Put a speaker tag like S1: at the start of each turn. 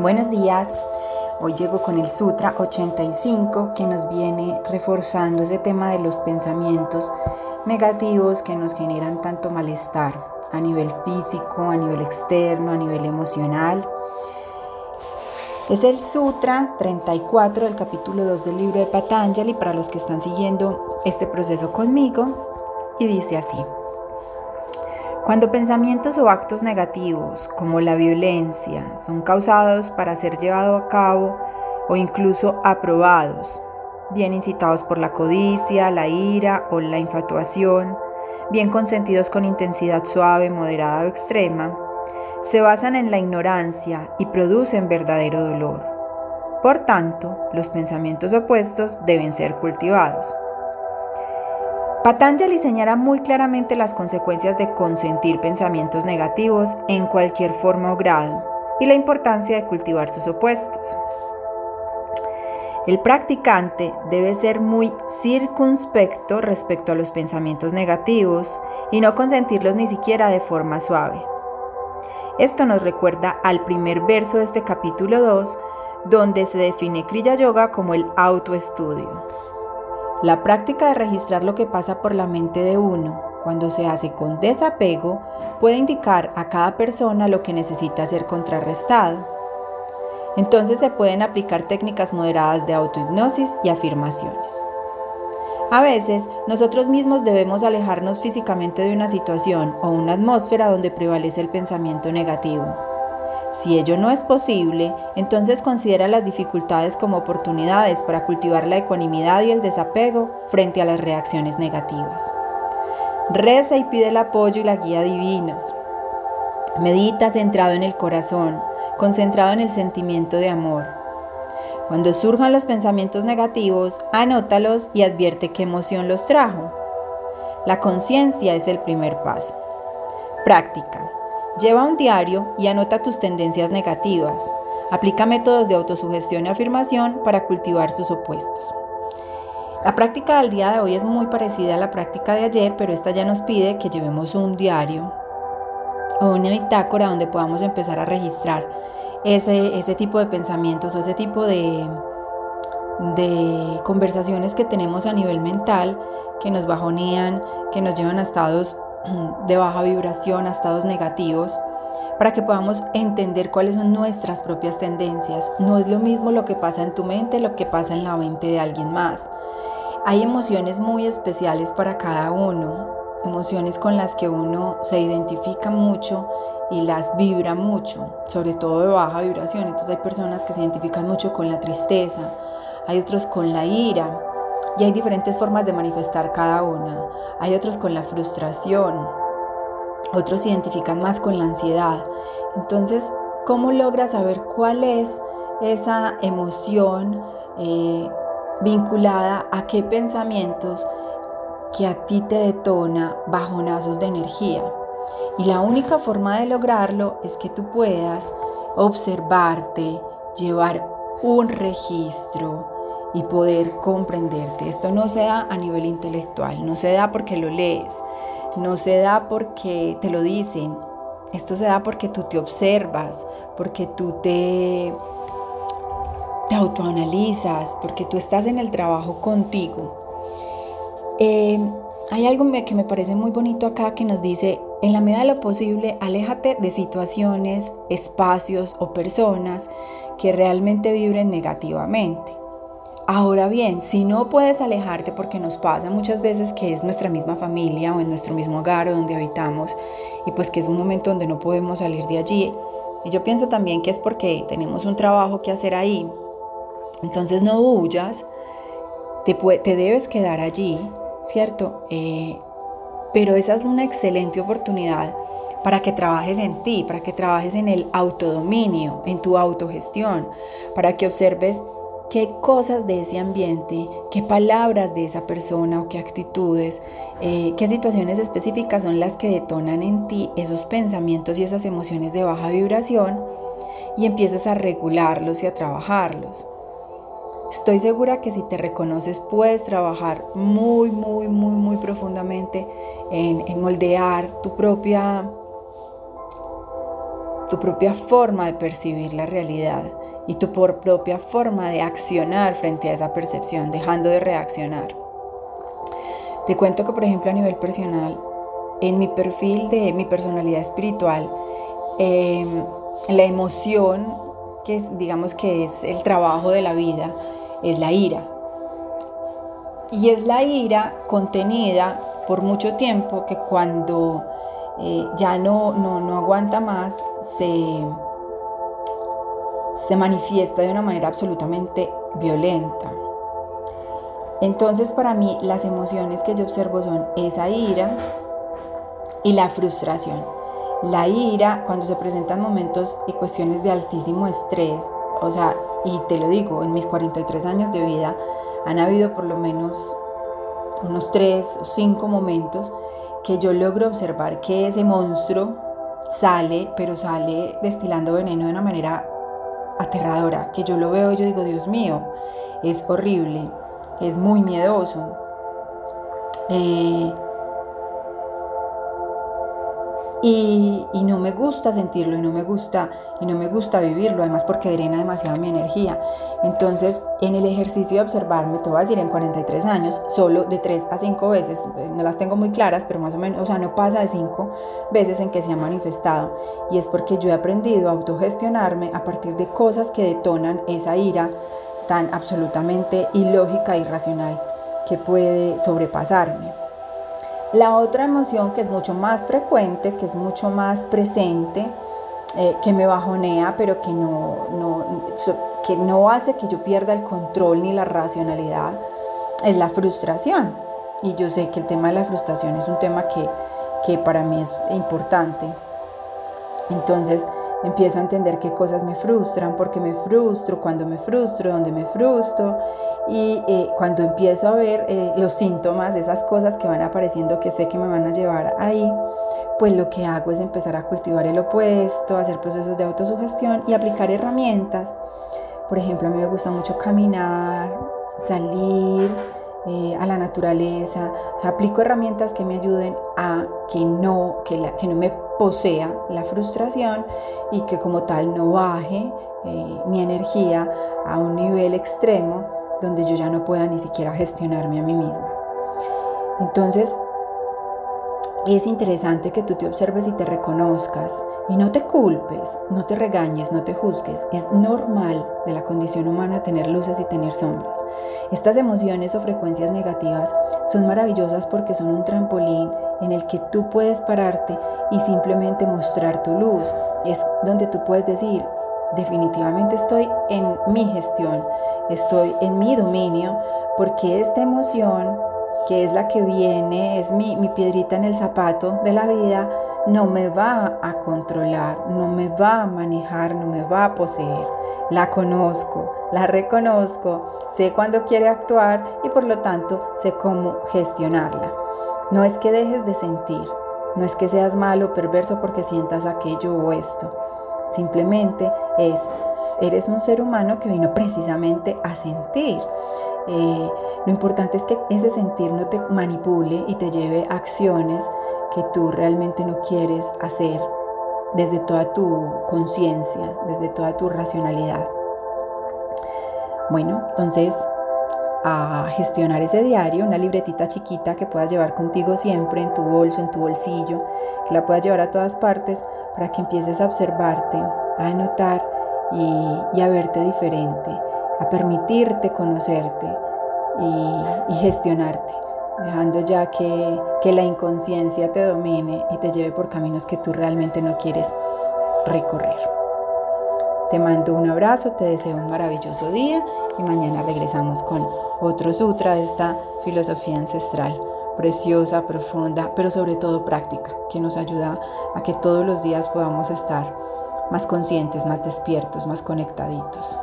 S1: Buenos días. Hoy llego con el Sutra 85 que nos viene reforzando ese tema de los pensamientos negativos que nos generan tanto malestar a nivel físico, a nivel externo, a nivel emocional. Es el Sutra 34 del capítulo 2 del libro de Patanjali para los que están siguiendo este proceso conmigo y dice así. Cuando pensamientos o actos negativos, como la violencia, son causados para ser llevado a cabo o incluso aprobados, bien incitados por la codicia, la ira o la infatuación, bien consentidos con intensidad suave, moderada o extrema, se basan en la ignorancia y producen verdadero dolor. Por tanto, los pensamientos opuestos deben ser cultivados. Patanjali señala muy claramente las consecuencias de consentir pensamientos negativos en cualquier forma o grado y la importancia de cultivar sus opuestos. El practicante debe ser muy circunspecto respecto a los pensamientos negativos y no consentirlos ni siquiera de forma suave. Esto nos recuerda al primer verso de este capítulo 2, donde se define Kriya Yoga como el autoestudio. La práctica de registrar lo que pasa por la mente de uno cuando se hace con desapego puede indicar a cada persona lo que necesita ser contrarrestado. Entonces se pueden aplicar técnicas moderadas de autohipnosis y afirmaciones. A veces, nosotros mismos debemos alejarnos físicamente de una situación o una atmósfera donde prevalece el pensamiento negativo. Si ello no es posible, entonces considera las dificultades como oportunidades para cultivar la ecuanimidad y el desapego frente a las reacciones negativas. Reza y pide el apoyo y la guía divinos. Medita centrado en el corazón, concentrado en el sentimiento de amor. Cuando surjan los pensamientos negativos, anótalos y advierte qué emoción los trajo. La conciencia es el primer paso. Práctica. Lleva un diario y anota tus tendencias negativas. Aplica métodos de autosugestión y afirmación para cultivar sus opuestos. La práctica del día de hoy es muy parecida a la práctica de ayer, pero esta ya nos pide que llevemos un diario o una bitácora donde podamos empezar a registrar ese, ese tipo de pensamientos o ese tipo de, de conversaciones que tenemos a nivel mental que nos bajonean, que nos llevan a estados de baja vibración a estados negativos para que podamos entender cuáles son nuestras propias tendencias. No es lo mismo lo que pasa en tu mente, lo que pasa en la mente de alguien más. Hay emociones muy especiales para cada uno, emociones con las que uno se identifica mucho y las vibra mucho, sobre todo de baja vibración. Entonces hay personas que se identifican mucho con la tristeza, hay otros con la ira, y hay diferentes formas de manifestar cada una. Hay otros con la frustración, otros se identifican más con la ansiedad. Entonces, ¿cómo logras saber cuál es esa emoción eh, vinculada a qué pensamientos que a ti te detona bajonazos de energía? Y la única forma de lograrlo es que tú puedas observarte, llevar un registro, y poder comprenderte. Esto no se da a nivel intelectual, no se da porque lo lees, no se da porque te lo dicen, esto se da porque tú te observas, porque tú te, te autoanalizas, porque tú estás en el trabajo contigo. Eh, hay algo que me parece muy bonito acá que nos dice, en la medida de lo posible, aléjate de situaciones, espacios o personas que realmente vibren negativamente. Ahora bien, si no puedes alejarte porque nos pasa muchas veces que es nuestra misma familia o en nuestro mismo hogar o donde habitamos y pues que es un momento donde no podemos salir de allí. Y yo pienso también que es porque tenemos un trabajo que hacer ahí. Entonces no huyas, te, te debes quedar allí, ¿cierto? Eh, pero esa es una excelente oportunidad para que trabajes en ti, para que trabajes en el autodominio, en tu autogestión, para que observes qué cosas de ese ambiente, qué palabras de esa persona o qué actitudes, eh, qué situaciones específicas son las que detonan en ti esos pensamientos y esas emociones de baja vibración y empiezas a regularlos y a trabajarlos. Estoy segura que si te reconoces puedes trabajar muy, muy, muy, muy profundamente en, en moldear tu propia tu propia forma de percibir la realidad y tu propia forma de accionar frente a esa percepción, dejando de reaccionar. Te cuento que, por ejemplo, a nivel personal, en mi perfil de mi personalidad espiritual, em, la emoción, que es, digamos que es el trabajo de la vida, es la ira. Y es la ira contenida por mucho tiempo que cuando eh, ya no, no, aguanta más, se, se manifiesta de una manera absolutamente violenta. Entonces para mí las emociones que yo observo son esa ira y la frustración. La ira cuando se presentan momentos y cuestiones de altísimo estrés, o sea, y te lo digo, en mis 43 años de vida han habido por lo menos unos 3 o 5 momentos que yo logro observar que ese monstruo sale, pero sale destilando veneno de una manera aterradora, que yo lo veo y yo digo, Dios mío, es horrible, es muy miedoso. Eh, y, no me gusta sentirlo y no me gusta y no me gusta vivirlo, además porque drena demasiado mi energía. Entonces, en el ejercicio de observarme, te voy a decir en 43 años, solo de 3 a 5 veces, eh, no las tengo muy claras, pero más o menos, o sea, no pasa de 5 veces en que se ha manifestado. Y es porque yo he aprendido a autogestionarme a partir de cosas que detonan esa ira tan absolutamente ilógica e irracional que puede sobrepasarme. La otra emoción que es mucho más frecuente, que es mucho más presente, eh, que me bajonea, pero que no, que no hace que yo pierda el control ni la racionalidad, es la frustración. Y yo sé que el tema de la frustración es un tema que, que para mí es importante. Entonces, empiezo a entender qué cosas me frustran, por qué me frustro, cuando me frustro, dónde me frustro. Y eh, cuando empiezo a ver eh, los síntomas, esas cosas que van apareciendo que sé que me van a llevar ahí, pues lo que hago es empezar a cultivar el opuesto, hacer procesos de autosugestión y aplicar herramientas. Por ejemplo, a mí me gusta mucho caminar, salir, eh, a la naturaleza, o sea, aplico herramientas que me ayuden a que no, que no me posea la frustración y que como tal no baje eh, mi energía a un nivel extremo donde yo ya no pueda ni siquiera gestionarme a mí misma. Entonces, es interesante que tú te observes y te reconozcas y no te culpes, no te regañes, no te juzgues. Es normal de la condición humana tener luces y tener sombras. Estas emociones o frecuencias negativas son maravillosas porque son un trampolín en el que tú puedes pararte y simplemente mostrar tu luz. Es donde tú puedes decir, definitivamente estoy en mi gestión, estoy en mi dominio, porque esta emoción que es la que viene, es mi, piedrita en el zapato de la vida, no me va a controlar, no me va a manejar, no me va a poseer. La conozco, la reconozco, sé cuándo quiere actuar y por lo tanto sé cómo gestionarla. No es que dejes de sentir, no es que seas malo o perverso porque sientas aquello o esto. Simplemente es, eres un ser humano que vino precisamente a sentir. Eh, lo importante es que ese sentir no te manipule y te lleve a acciones que tú realmente no quieres hacer desde toda tu conciencia, desde toda tu racionalidad. Bueno, entonces a gestionar ese diario, una libretita chiquita que puedas llevar contigo siempre en tu bolso, en tu bolsillo, que la puedas llevar a todas partes para que empieces a observarte, a anotar y, a verte diferente, a permitirte conocerte y, gestionarte, dejando ya que, que la inconsciencia te domine y te lleve por caminos que tú realmente no quieres recorrer. Te mando un abrazo, te deseo un maravilloso día y mañana regresamos con otro sutra de esta filosofía ancestral, preciosa, profunda, pero sobre todo práctica, que nos ayuda a que todos los días podamos estar más conscientes, más despiertos, más conectaditos.